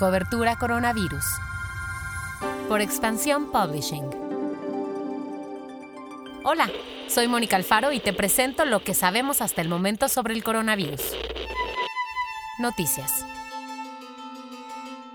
Cobertura Coronavirus. Por Expansión Publishing. Hola, soy Mónica Alfaro y te presento lo que sabemos hasta el momento sobre el coronavirus. Noticias.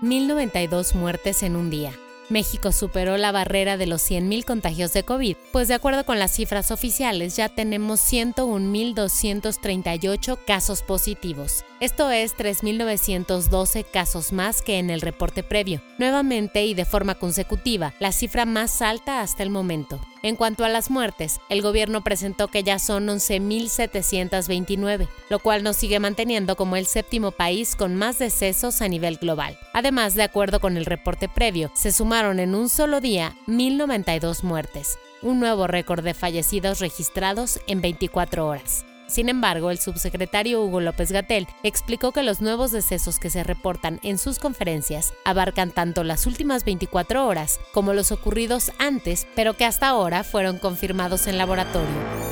1092 muertes en un día. México superó la barrera de los 100.000 contagios de COVID, pues de acuerdo con las cifras oficiales ya tenemos 101.238 casos positivos. Esto es 3.912 casos más que en el reporte previo, nuevamente y de forma consecutiva, la cifra más alta hasta el momento. En cuanto a las muertes, el gobierno presentó que ya son 11.729, lo cual nos sigue manteniendo como el séptimo país con más decesos a nivel global. Además, de acuerdo con el reporte previo, se sumaron en un solo día 1.092 muertes, un nuevo récord de fallecidos registrados en 24 horas. Sin embargo, el subsecretario Hugo López Gatel explicó que los nuevos decesos que se reportan en sus conferencias abarcan tanto las últimas 24 horas como los ocurridos antes, pero que hasta ahora fueron confirmados en laboratorio.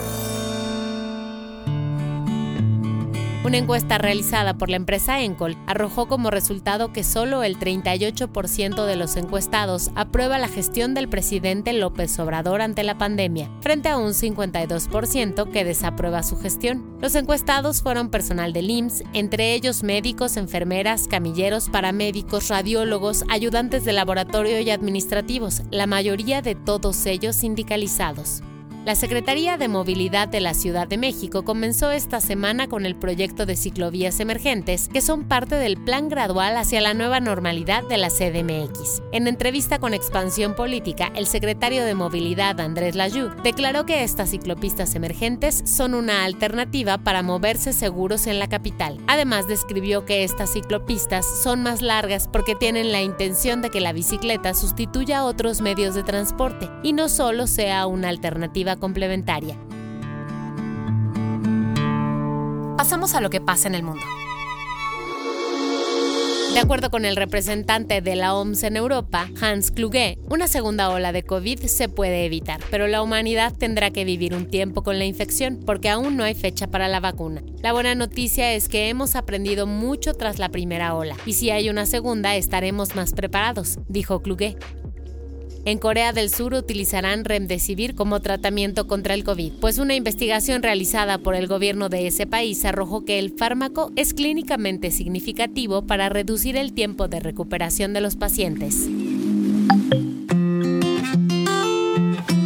Una encuesta realizada por la empresa Encol arrojó como resultado que solo el 38% de los encuestados aprueba la gestión del presidente López Obrador ante la pandemia, frente a un 52% que desaprueba su gestión. Los encuestados fueron personal del IMSS, entre ellos médicos, enfermeras, camilleros, paramédicos, radiólogos, ayudantes de laboratorio y administrativos, la mayoría de todos ellos sindicalizados. La Secretaría de Movilidad de la Ciudad de México comenzó esta semana con el proyecto de ciclovías emergentes, que son parte del plan gradual hacia la nueva normalidad de la CDMX. En entrevista con Expansión Política, el secretario de Movilidad, Andrés Layú, declaró que estas ciclopistas emergentes son una alternativa para moverse seguros en la capital. Además, describió que estas ciclopistas son más largas porque tienen la intención de que la bicicleta sustituya a otros medios de transporte y no solo sea una alternativa complementaria. Pasamos a lo que pasa en el mundo. De acuerdo con el representante de la OMS en Europa, Hans Kluge, una segunda ola de COVID se puede evitar, pero la humanidad tendrá que vivir un tiempo con la infección porque aún no hay fecha para la vacuna. La buena noticia es que hemos aprendido mucho tras la primera ola y si hay una segunda estaremos más preparados, dijo Kluge. En Corea del Sur utilizarán Remdesivir como tratamiento contra el COVID, pues una investigación realizada por el gobierno de ese país arrojó que el fármaco es clínicamente significativo para reducir el tiempo de recuperación de los pacientes.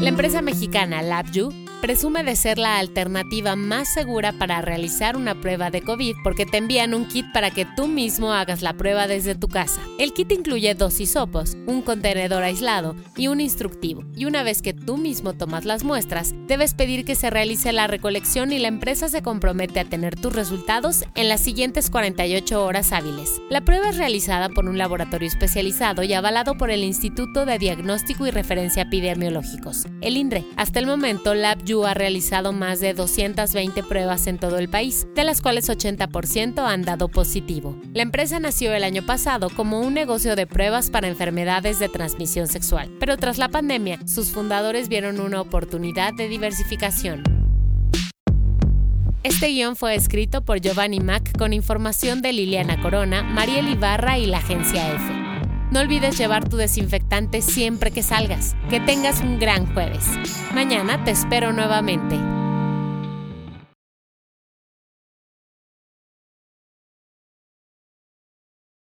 La empresa mexicana LabVIEW presume de ser la alternativa más segura para realizar una prueba de COVID porque te envían un kit para que tú mismo hagas la prueba desde tu casa. El kit incluye dos hisopos, un contenedor aislado y un instructivo. Y una vez que tú mismo tomas las muestras, debes pedir que se realice la recolección y la empresa se compromete a tener tus resultados en las siguientes 48 horas hábiles. La prueba es realizada por un laboratorio especializado y avalado por el Instituto de Diagnóstico y Referencia Epidemiológicos, el INRE. Hasta el momento, Lab Yu ha realizado más de 220 pruebas en todo el país, de las cuales 80% han dado positivo. La empresa nació el año pasado como un negocio de pruebas para enfermedades de transmisión sexual, pero tras la pandemia, sus fundadores vieron una oportunidad de diversificación. Este guion fue escrito por Giovanni Mac con información de Liliana Corona, Mariel Ibarra y la agencia F. No olvides llevar tu desinfectante siempre que salgas. Que tengas un gran jueves. Mañana te espero nuevamente.